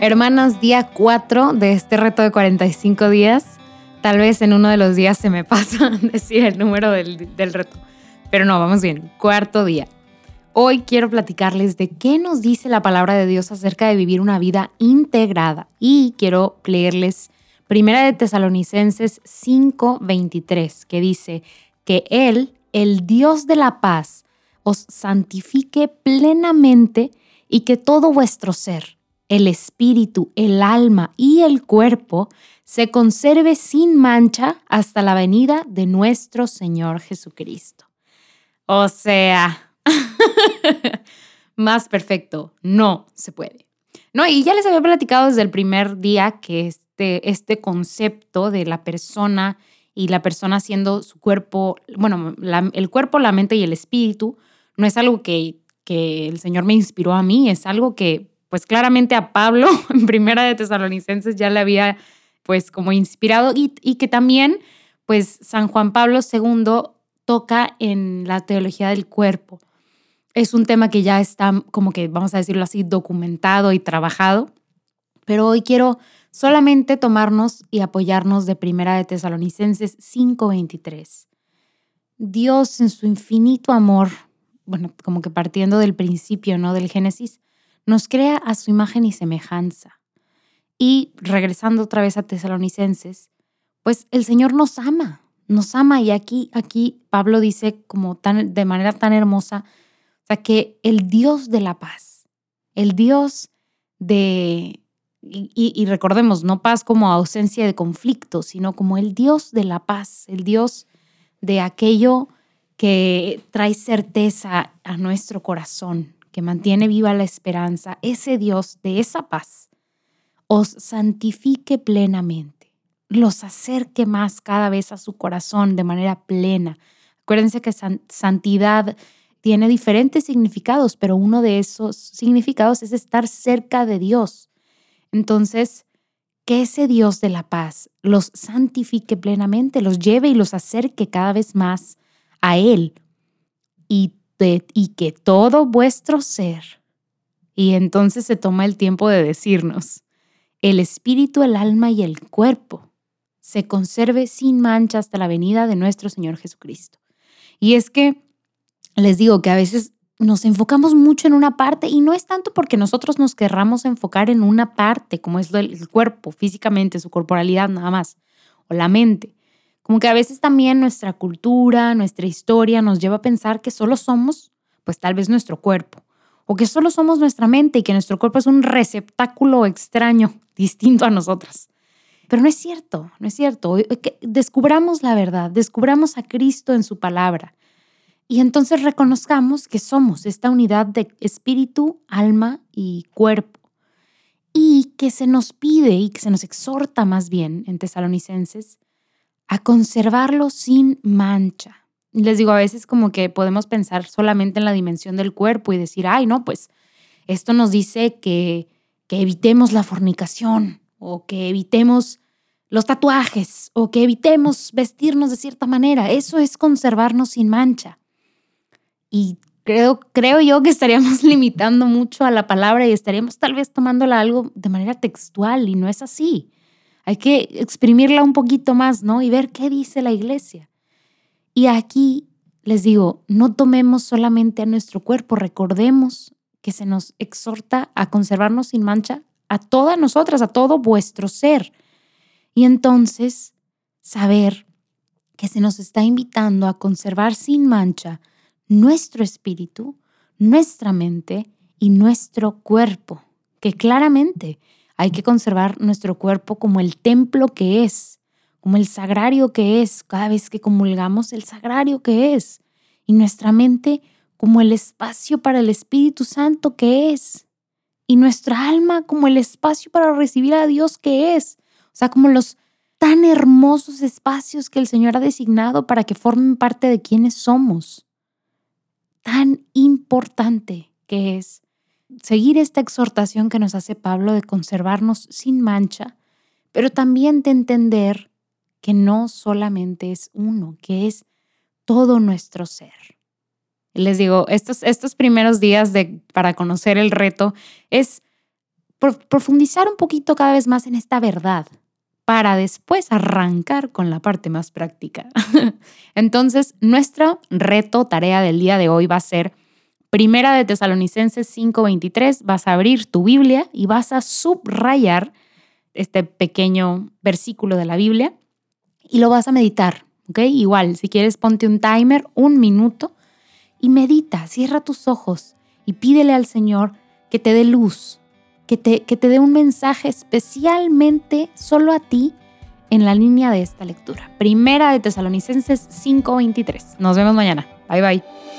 Hermanas, día 4 de este reto de 45 días. Tal vez en uno de los días se me pasa decir el número del, del reto. Pero no, vamos bien. Cuarto día. Hoy quiero platicarles de qué nos dice la palabra de Dios acerca de vivir una vida integrada. Y quiero leerles Primera de Tesalonicenses 5:23, que dice que Él, el Dios de la paz, os santifique plenamente y que todo vuestro ser, el espíritu, el alma y el cuerpo se conserve sin mancha hasta la venida de nuestro Señor Jesucristo. O sea, más perfecto, no se puede. No, y ya les había platicado desde el primer día que este, este concepto de la persona y la persona siendo su cuerpo, bueno, el cuerpo, la mente y el espíritu, no es algo que, que el Señor me inspiró a mí, es algo que pues claramente a Pablo en Primera de Tesalonicenses ya le había pues como inspirado y, y que también pues San Juan Pablo II toca en la teología del cuerpo. Es un tema que ya está como que, vamos a decirlo así, documentado y trabajado, pero hoy quiero solamente tomarnos y apoyarnos de Primera de Tesalonicenses 5:23. Dios en su infinito amor, bueno, como que partiendo del principio, ¿no? Del Génesis, nos crea a su imagen y semejanza. Y regresando otra vez a Tesalonicenses, pues el Señor nos ama, nos ama y aquí, aquí Pablo dice como tan, de manera tan hermosa, o sea, que el Dios de la paz, el Dios de, y, recordemos, no paz como ausencia de conflicto, sino como el Dios de la paz, el Dios de aquello que trae certeza a nuestro corazón, que mantiene viva la esperanza, ese Dios de esa paz, os santifique plenamente, los acerque más cada vez a su corazón de manera plena. Acuérdense que santidad tiene diferentes significados, pero uno de esos significados es estar cerca de Dios. Entonces, que ese Dios de la paz los santifique plenamente, los lleve y los acerque cada vez más a Él y que todo vuestro ser. Y entonces se toma el tiempo de decirnos, el espíritu, el alma y el cuerpo se conserve sin mancha hasta la venida de nuestro Señor Jesucristo. Y es que les digo que a veces nos enfocamos mucho en una parte y no es tanto porque nosotros nos querramos enfocar en una parte, como es el cuerpo, físicamente, su corporalidad nada más, o la mente, como que a veces también nuestra cultura, nuestra historia nos lleva a pensar que solo somos, pues tal vez nuestro cuerpo, o que solo somos nuestra mente y que nuestro cuerpo es un receptáculo extraño, distinto a nosotras. Pero no es cierto, no es cierto. Descubramos la verdad, descubramos a Cristo en su palabra. Y entonces reconozcamos que somos esta unidad de espíritu, alma y cuerpo. Y que se nos pide y que se nos exhorta más bien en Tesalonicenses a conservarlo sin mancha. Les digo, a veces como que podemos pensar solamente en la dimensión del cuerpo y decir, ay, no, pues esto nos dice que, que evitemos la fornicación o que evitemos los tatuajes o que evitemos vestirnos de cierta manera. Eso es conservarnos sin mancha. Y creo, creo yo que estaríamos limitando mucho a la palabra y estaríamos tal vez tomándola algo de manera textual y no es así. Hay que exprimirla un poquito más, ¿no? Y ver qué dice la iglesia. Y aquí les digo, no tomemos solamente a nuestro cuerpo, recordemos que se nos exhorta a conservarnos sin mancha a todas nosotras, a todo vuestro ser. Y entonces saber que se nos está invitando a conservar sin mancha nuestro espíritu, nuestra mente y nuestro cuerpo, que claramente hay que conservar nuestro cuerpo como el templo que es, como el sagrario que es, cada vez que comulgamos el sagrario que es, y nuestra mente como el espacio para el Espíritu Santo que es, y nuestra alma como el espacio para recibir a Dios que es, o sea, como los tan hermosos espacios que el Señor ha designado para que formen parte de quienes somos. Tan importante que es seguir esta exhortación que nos hace Pablo de conservarnos sin mancha, pero también de entender que no solamente es uno, que es todo nuestro ser. Les digo, estos, estos primeros días de, para conocer el reto es profundizar un poquito cada vez más en esta verdad para después arrancar con la parte más práctica. Entonces, nuestro reto, tarea del día de hoy va a ser Primera de Tesalonicenses 5:23, vas a abrir tu Biblia y vas a subrayar este pequeño versículo de la Biblia y lo vas a meditar, ¿ok? Igual, si quieres, ponte un timer, un minuto y medita, cierra tus ojos y pídele al Señor que te dé luz, que te, que te dé un mensaje especialmente solo a ti en la línea de esta lectura. Primera de Tesalonicenses 5:23. Nos vemos mañana. Bye bye.